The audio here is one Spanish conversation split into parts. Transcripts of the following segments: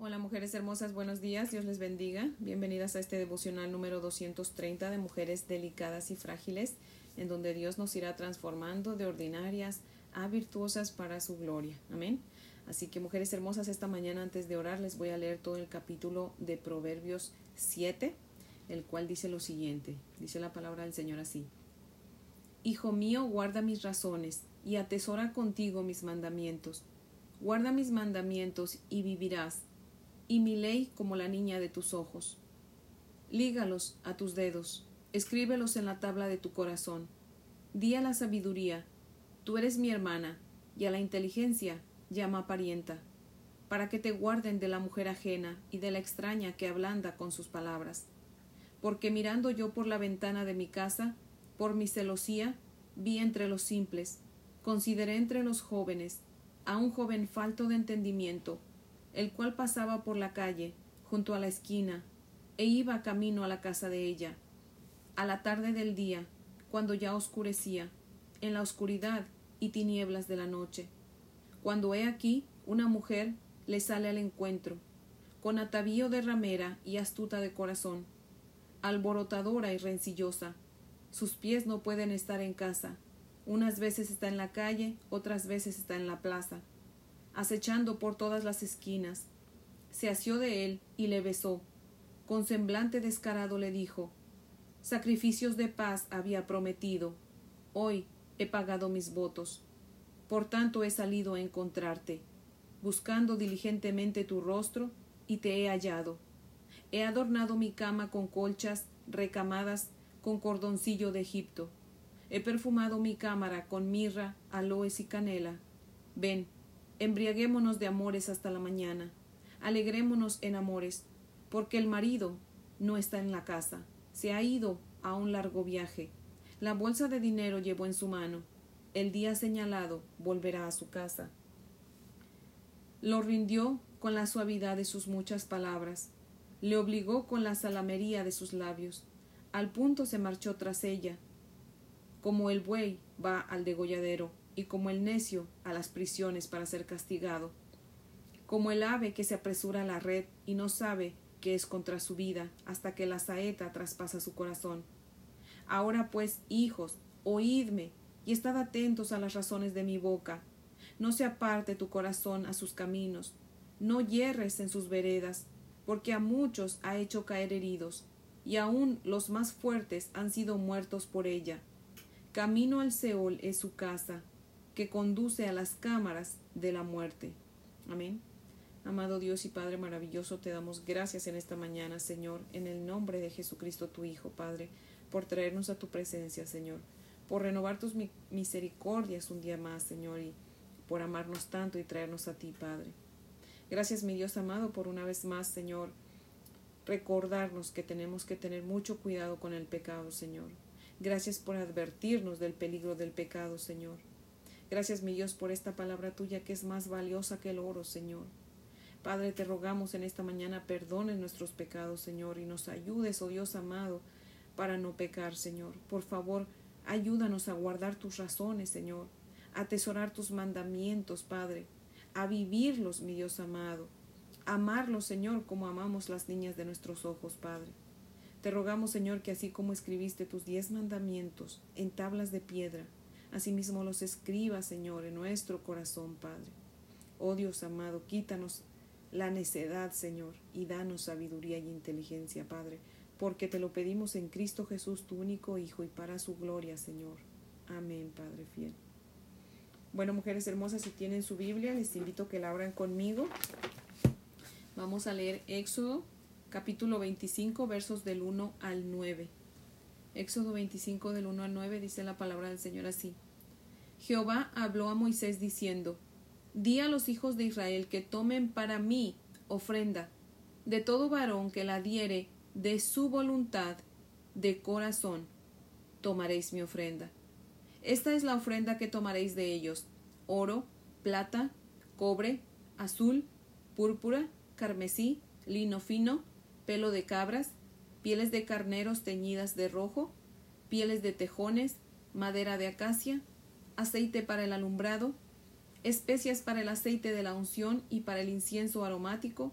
Hola mujeres hermosas, buenos días, Dios les bendiga. Bienvenidas a este devocional número 230 de mujeres delicadas y frágiles, en donde Dios nos irá transformando de ordinarias a virtuosas para su gloria. Amén. Así que mujeres hermosas, esta mañana antes de orar les voy a leer todo el capítulo de Proverbios 7, el cual dice lo siguiente. Dice la palabra del Señor así. Hijo mío, guarda mis razones y atesora contigo mis mandamientos. Guarda mis mandamientos y vivirás y mi ley como la niña de tus ojos. Lígalos a tus dedos, escríbelos en la tabla de tu corazón. Di a la sabiduría, tú eres mi hermana, y a la inteligencia llama parienta, para que te guarden de la mujer ajena y de la extraña que ablanda con sus palabras. Porque mirando yo por la ventana de mi casa, por mi celosía, vi entre los simples, consideré entre los jóvenes, a un joven falto de entendimiento, el cual pasaba por la calle, junto a la esquina, e iba camino a la casa de ella. A la tarde del día, cuando ya oscurecía, en la oscuridad y tinieblas de la noche, cuando he aquí una mujer le sale al encuentro, con atavío de ramera y astuta de corazón, alborotadora y rencillosa. Sus pies no pueden estar en casa, unas veces está en la calle, otras veces está en la plaza acechando por todas las esquinas. Se asió de él y le besó. Con semblante descarado le dijo Sacrificios de paz había prometido. Hoy he pagado mis votos. Por tanto he salido a encontrarte, buscando diligentemente tu rostro, y te he hallado. He adornado mi cama con colchas recamadas con cordoncillo de Egipto. He perfumado mi cámara con mirra, aloes y canela. Ven, Embriaguémonos de amores hasta la mañana. Alegrémonos en amores, porque el marido no está en la casa, se ha ido a un largo viaje. La bolsa de dinero llevó en su mano. El día señalado volverá a su casa. Lo rindió con la suavidad de sus muchas palabras, le obligó con la salamería de sus labios. Al punto se marchó tras ella, como el buey va al degolladero y como el necio a las prisiones para ser castigado, como el ave que se apresura a la red y no sabe que es contra su vida hasta que la saeta traspasa su corazón. Ahora pues, hijos, oídme y estad atentos a las razones de mi boca. No se aparte tu corazón a sus caminos, no yerres en sus veredas, porque a muchos ha hecho caer heridos, y aun los más fuertes han sido muertos por ella. Camino al Seol es su casa, que conduce a las cámaras de la muerte. Amén. Amado Dios y Padre maravilloso, te damos gracias en esta mañana, Señor, en el nombre de Jesucristo, tu Hijo, Padre, por traernos a tu presencia, Señor, por renovar tus misericordias un día más, Señor, y por amarnos tanto y traernos a ti, Padre. Gracias, mi Dios amado, por una vez más, Señor, recordarnos que tenemos que tener mucho cuidado con el pecado, Señor. Gracias por advertirnos del peligro del pecado, Señor. Gracias, mi Dios, por esta palabra tuya que es más valiosa que el oro, Señor. Padre, te rogamos en esta mañana perdones nuestros pecados, Señor, y nos ayudes, oh Dios amado, para no pecar, Señor. Por favor, ayúdanos a guardar tus razones, Señor, a atesorar tus mandamientos, Padre, a vivirlos, mi Dios amado, amarlos, Señor, como amamos las niñas de nuestros ojos, Padre. Te rogamos, Señor, que así como escribiste tus diez mandamientos en tablas de piedra, Asimismo los escriba, Señor, en nuestro corazón, Padre. Oh Dios amado, quítanos la necedad, Señor, y danos sabiduría y inteligencia, Padre, porque te lo pedimos en Cristo Jesús, tu único Hijo, y para su gloria, Señor. Amén, Padre fiel. Bueno, mujeres hermosas, si tienen su Biblia, les invito a que la abran conmigo. Vamos a leer Éxodo capítulo 25, versos del 1 al 9. Éxodo 25 del 1 al 9 dice la palabra del Señor así. Jehová habló a Moisés diciendo, Di a los hijos de Israel que tomen para mí ofrenda de todo varón que la diere de su voluntad de corazón, tomaréis mi ofrenda. Esta es la ofrenda que tomaréis de ellos, oro, plata, cobre, azul, púrpura, carmesí, lino fino, pelo de cabras, pieles de carneros teñidas de rojo, pieles de tejones, madera de acacia, aceite para el alumbrado, especias para el aceite de la unción y para el incienso aromático,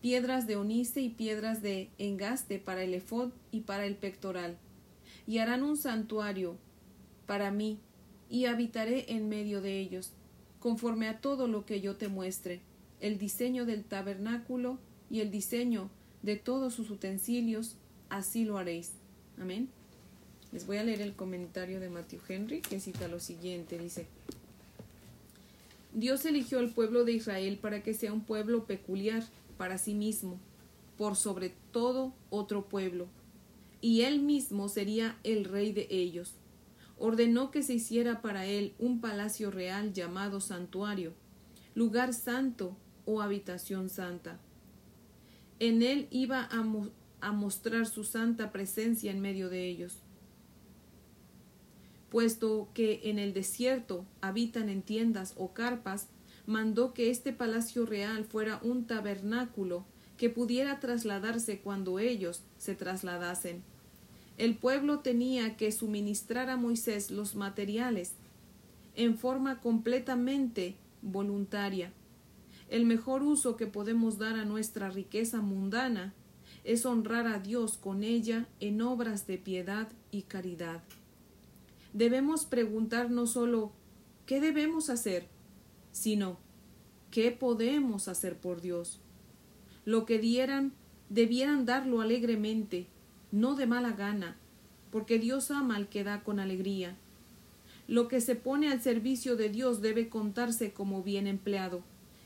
piedras de onice y piedras de engaste para el efod y para el pectoral. Y harán un santuario para mí, y habitaré en medio de ellos, conforme a todo lo que yo te muestre, el diseño del tabernáculo y el diseño de todos sus utensilios, así lo haréis. Amén. Les voy a leer el comentario de Matthew Henry que cita lo siguiente, dice, Dios eligió al pueblo de Israel para que sea un pueblo peculiar para sí mismo, por sobre todo otro pueblo, y él mismo sería el rey de ellos. Ordenó que se hiciera para él un palacio real llamado santuario, lugar santo o habitación santa. En él iba a, mostrar su santa presencia en medio de ellos puesto que en el desierto habitan en tiendas o carpas, mandó que este palacio real fuera un tabernáculo que pudiera trasladarse cuando ellos se trasladasen. El pueblo tenía que suministrar a Moisés los materiales en forma completamente voluntaria. El mejor uso que podemos dar a nuestra riqueza mundana es honrar a Dios con ella en obras de piedad y caridad debemos preguntar no solo ¿qué debemos hacer? sino ¿qué podemos hacer por Dios? Lo que dieran, debieran darlo alegremente, no de mala gana, porque Dios ama al que da con alegría. Lo que se pone al servicio de Dios debe contarse como bien empleado,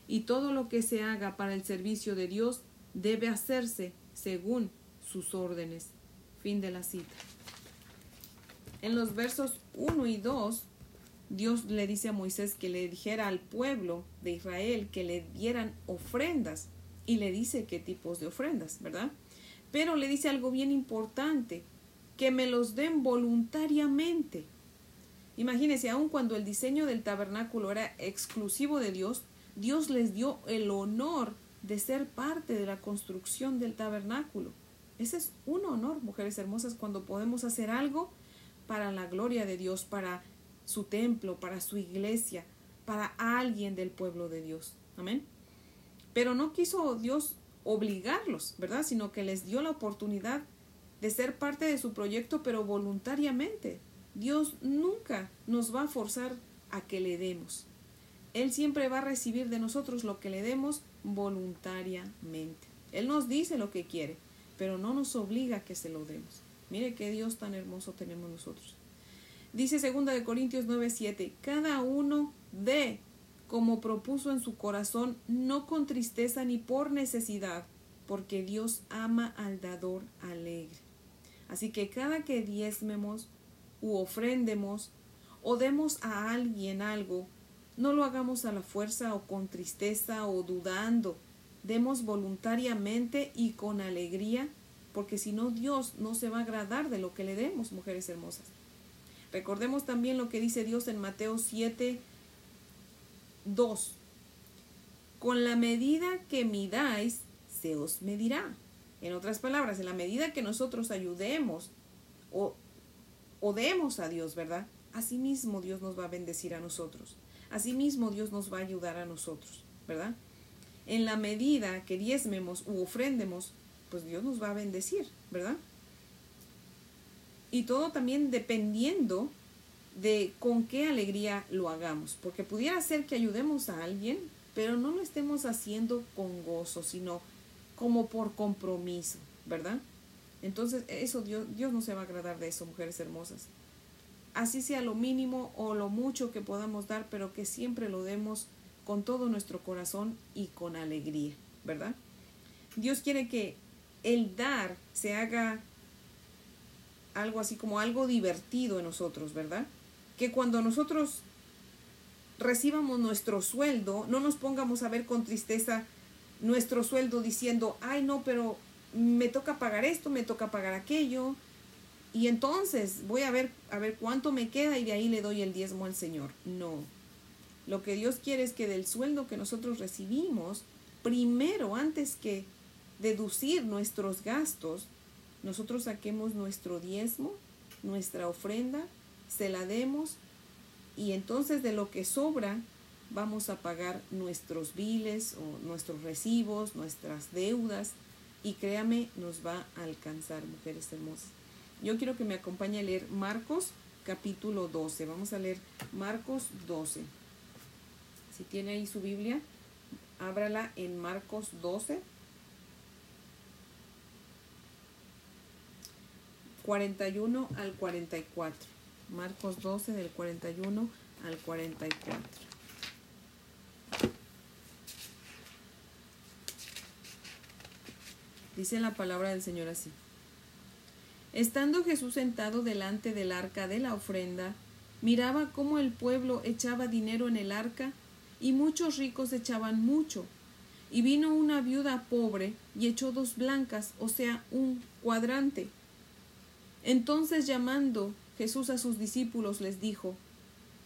y todo lo que se haga para el servicio de Dios debe hacerse según sus órdenes. Fin de la cita. En los versos 1 y 2, Dios le dice a Moisés que le dijera al pueblo de Israel que le dieran ofrendas y le dice qué tipos de ofrendas, ¿verdad? Pero le dice algo bien importante, que me los den voluntariamente. Imagínense, aun cuando el diseño del tabernáculo era exclusivo de Dios, Dios les dio el honor de ser parte de la construcción del tabernáculo. Ese es un honor, mujeres hermosas, cuando podemos hacer algo para la gloria de Dios, para su templo, para su iglesia, para alguien del pueblo de Dios. Amén. Pero no quiso Dios obligarlos, ¿verdad? Sino que les dio la oportunidad de ser parte de su proyecto, pero voluntariamente. Dios nunca nos va a forzar a que le demos. Él siempre va a recibir de nosotros lo que le demos voluntariamente. Él nos dice lo que quiere, pero no nos obliga a que se lo demos. Mire qué Dios tan hermoso tenemos nosotros. Dice 2 de Corintios 9:7, cada uno dé como propuso en su corazón, no con tristeza ni por necesidad, porque Dios ama al dador alegre. Así que cada que diezmemos u ofrendemos o demos a alguien algo, no lo hagamos a la fuerza o con tristeza o dudando. Demos voluntariamente y con alegría porque si no Dios no se va a agradar de lo que le demos, mujeres hermosas. Recordemos también lo que dice Dios en Mateo 7, 2. Con la medida que midáis, se os medirá. En otras palabras, en la medida que nosotros ayudemos o, o demos a Dios, ¿verdad? Asimismo Dios nos va a bendecir a nosotros. Asimismo Dios nos va a ayudar a nosotros, ¿verdad? En la medida que diezmemos u ofrendemos, pues Dios nos va a bendecir, ¿verdad? Y todo también dependiendo de con qué alegría lo hagamos, porque pudiera ser que ayudemos a alguien, pero no lo estemos haciendo con gozo, sino como por compromiso, ¿verdad? Entonces, eso Dios, Dios no se va a agradar de eso, mujeres hermosas. Así sea lo mínimo o lo mucho que podamos dar, pero que siempre lo demos con todo nuestro corazón y con alegría, ¿verdad? Dios quiere que el dar se haga algo así como algo divertido en nosotros, ¿verdad? Que cuando nosotros recibamos nuestro sueldo, no nos pongamos a ver con tristeza nuestro sueldo diciendo, ay no, pero me toca pagar esto, me toca pagar aquello, y entonces voy a ver a ver cuánto me queda y de ahí le doy el diezmo al Señor. No. Lo que Dios quiere es que del sueldo que nosotros recibimos, primero antes que deducir nuestros gastos, nosotros saquemos nuestro diezmo, nuestra ofrenda, se la demos y entonces de lo que sobra vamos a pagar nuestros biles o nuestros recibos, nuestras deudas y créame, nos va a alcanzar, mujeres hermosas. Yo quiero que me acompañe a leer Marcos capítulo 12. Vamos a leer Marcos 12. Si tiene ahí su Biblia, ábrala en Marcos 12. 41 al 44. Marcos 12 del 41 al 44. Dice la palabra del Señor así. Estando Jesús sentado delante del arca de la ofrenda, miraba cómo el pueblo echaba dinero en el arca y muchos ricos echaban mucho. Y vino una viuda pobre y echó dos blancas, o sea, un cuadrante. Entonces llamando Jesús a sus discípulos les dijo,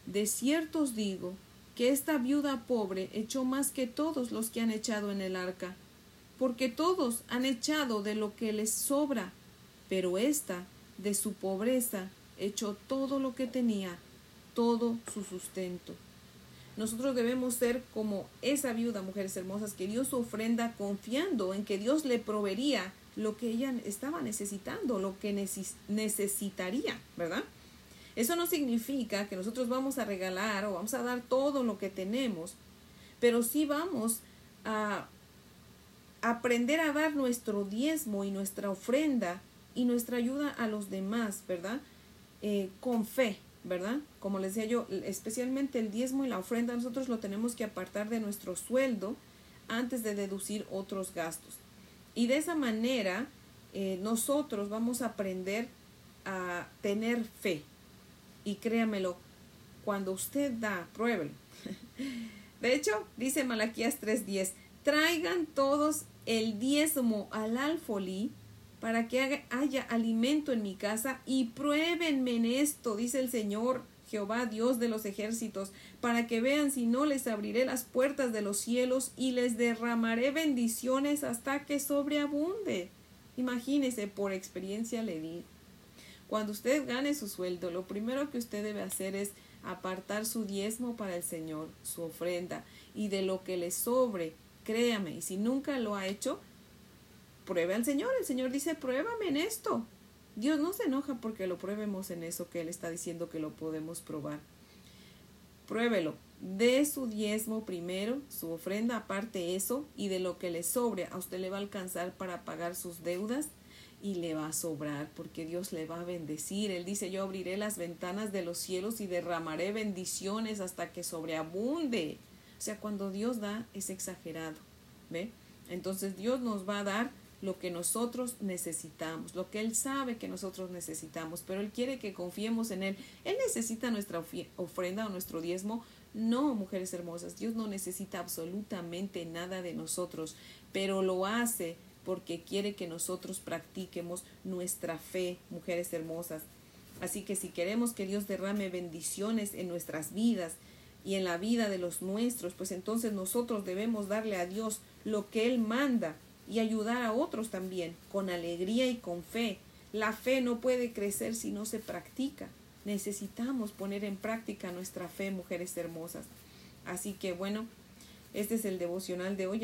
De cierto os digo que esta viuda pobre echó más que todos los que han echado en el arca, porque todos han echado de lo que les sobra, pero ésta, de su pobreza, echó todo lo que tenía, todo su sustento. Nosotros debemos ser como esa viuda, mujeres hermosas, que Dios ofrenda confiando en que Dios le proveería lo que ella estaba necesitando, lo que necesitaría, ¿verdad? Eso no significa que nosotros vamos a regalar o vamos a dar todo lo que tenemos, pero sí vamos a aprender a dar nuestro diezmo y nuestra ofrenda y nuestra ayuda a los demás, ¿verdad? Eh, con fe, ¿verdad? Como les decía yo, especialmente el diezmo y la ofrenda, nosotros lo tenemos que apartar de nuestro sueldo antes de deducir otros gastos. Y de esa manera, eh, nosotros vamos a aprender a tener fe. Y créamelo, cuando usted da, pruébelo. De hecho, dice Malaquías 3:10, traigan todos el diezmo al alfolí para que haya alimento en mi casa y pruébenme en esto, dice el Señor Jehová Dios de los ejércitos, para que vean si no les abriré las puertas de los cielos y les derramaré bendiciones hasta que sobreabunde. Imagínese, por experiencia le di. Cuando usted gane su sueldo, lo primero que usted debe hacer es apartar su diezmo para el Señor, su ofrenda, y de lo que le sobre, créame, y si nunca lo ha hecho, pruebe al Señor. El Señor dice, pruébame en esto. Dios no se enoja porque lo pruebemos en eso que Él está diciendo que lo podemos probar. Pruébelo. De su diezmo primero, su ofrenda aparte eso, y de lo que le sobre, a usted le va a alcanzar para pagar sus deudas y le va a sobrar porque Dios le va a bendecir. Él dice, yo abriré las ventanas de los cielos y derramaré bendiciones hasta que sobreabunde. O sea, cuando Dios da es exagerado. ¿Ve? Entonces Dios nos va a dar lo que nosotros necesitamos, lo que Él sabe que nosotros necesitamos, pero Él quiere que confiemos en Él. Él necesita nuestra ofrenda o nuestro diezmo. No, mujeres hermosas, Dios no necesita absolutamente nada de nosotros, pero lo hace porque quiere que nosotros practiquemos nuestra fe, mujeres hermosas. Así que si queremos que Dios derrame bendiciones en nuestras vidas y en la vida de los nuestros, pues entonces nosotros debemos darle a Dios lo que Él manda y ayudar a otros también, con alegría y con fe. La fe no puede crecer si no se practica. Necesitamos poner en práctica nuestra fe, mujeres hermosas. Así que bueno, este es el devocional de hoy,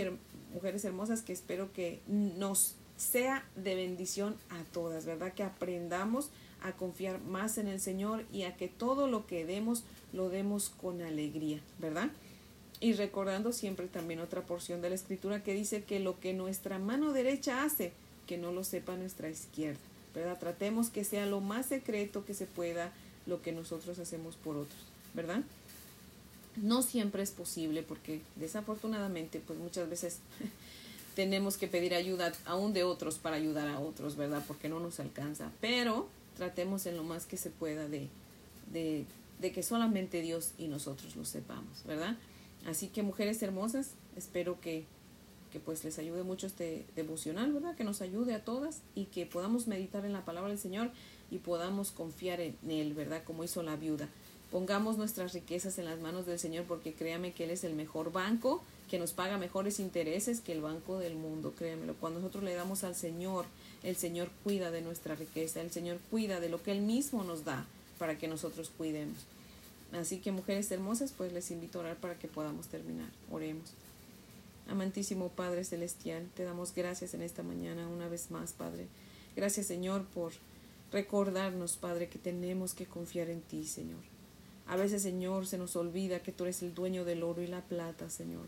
mujeres hermosas, que espero que nos sea de bendición a todas, ¿verdad? Que aprendamos a confiar más en el Señor y a que todo lo que demos lo demos con alegría, ¿verdad? Y recordando siempre también otra porción de la escritura que dice que lo que nuestra mano derecha hace, que no lo sepa nuestra izquierda. ¿Verdad? Tratemos que sea lo más secreto que se pueda lo que nosotros hacemos por otros, ¿verdad? No siempre es posible porque desafortunadamente pues muchas veces tenemos que pedir ayuda aún de otros para ayudar a otros, ¿verdad? Porque no nos alcanza. Pero tratemos en lo más que se pueda de, de, de que solamente Dios y nosotros lo sepamos, ¿verdad? Así que mujeres hermosas, espero que, que pues les ayude mucho este devocional, ¿verdad? Que nos ayude a todas y que podamos meditar en la palabra del Señor y podamos confiar en Él, ¿verdad? Como hizo la viuda. Pongamos nuestras riquezas en las manos del Señor porque créame que Él es el mejor banco, que nos paga mejores intereses que el banco del mundo, créanmelo. Cuando nosotros le damos al Señor, el Señor cuida de nuestra riqueza, el Señor cuida de lo que Él mismo nos da para que nosotros cuidemos. Así que mujeres hermosas, pues les invito a orar para que podamos terminar. Oremos. Amantísimo Padre Celestial, te damos gracias en esta mañana una vez más, Padre. Gracias, Señor, por recordarnos, Padre, que tenemos que confiar en ti, Señor. A veces, Señor, se nos olvida que tú eres el dueño del oro y la plata, Señor.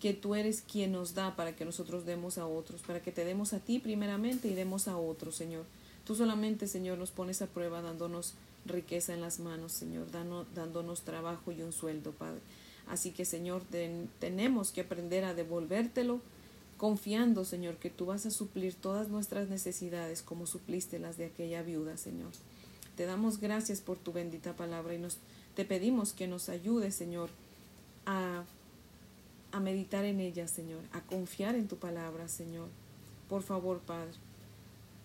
Que tú eres quien nos da para que nosotros demos a otros, para que te demos a ti primeramente y demos a otros, Señor. Tú solamente, Señor, nos pones a prueba dándonos riqueza en las manos, Señor, dándonos trabajo y un sueldo, Padre. Así que, Señor, tenemos que aprender a devolvértelo confiando, Señor, que tú vas a suplir todas nuestras necesidades como supliste las de aquella viuda, Señor. Te damos gracias por tu bendita palabra y nos te pedimos que nos ayudes, Señor, a, a meditar en ella, Señor, a confiar en tu palabra, Señor. Por favor, Padre.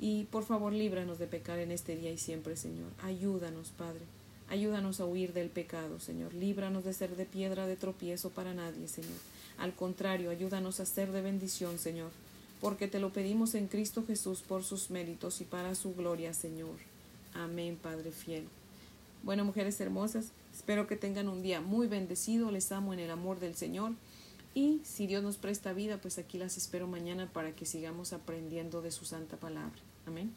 Y por favor, líbranos de pecar en este día y siempre, Señor. Ayúdanos, Padre. Ayúdanos a huir del pecado, Señor. Líbranos de ser de piedra de tropiezo para nadie, Señor. Al contrario, ayúdanos a ser de bendición, Señor, porque te lo pedimos en Cristo Jesús por sus méritos y para su gloria, Señor. Amén, Padre fiel. Bueno, mujeres hermosas, espero que tengan un día muy bendecido. Les amo en el amor del Señor. Y si Dios nos presta vida, pues aquí las espero mañana para que sigamos aprendiendo de su santa palabra. Amén.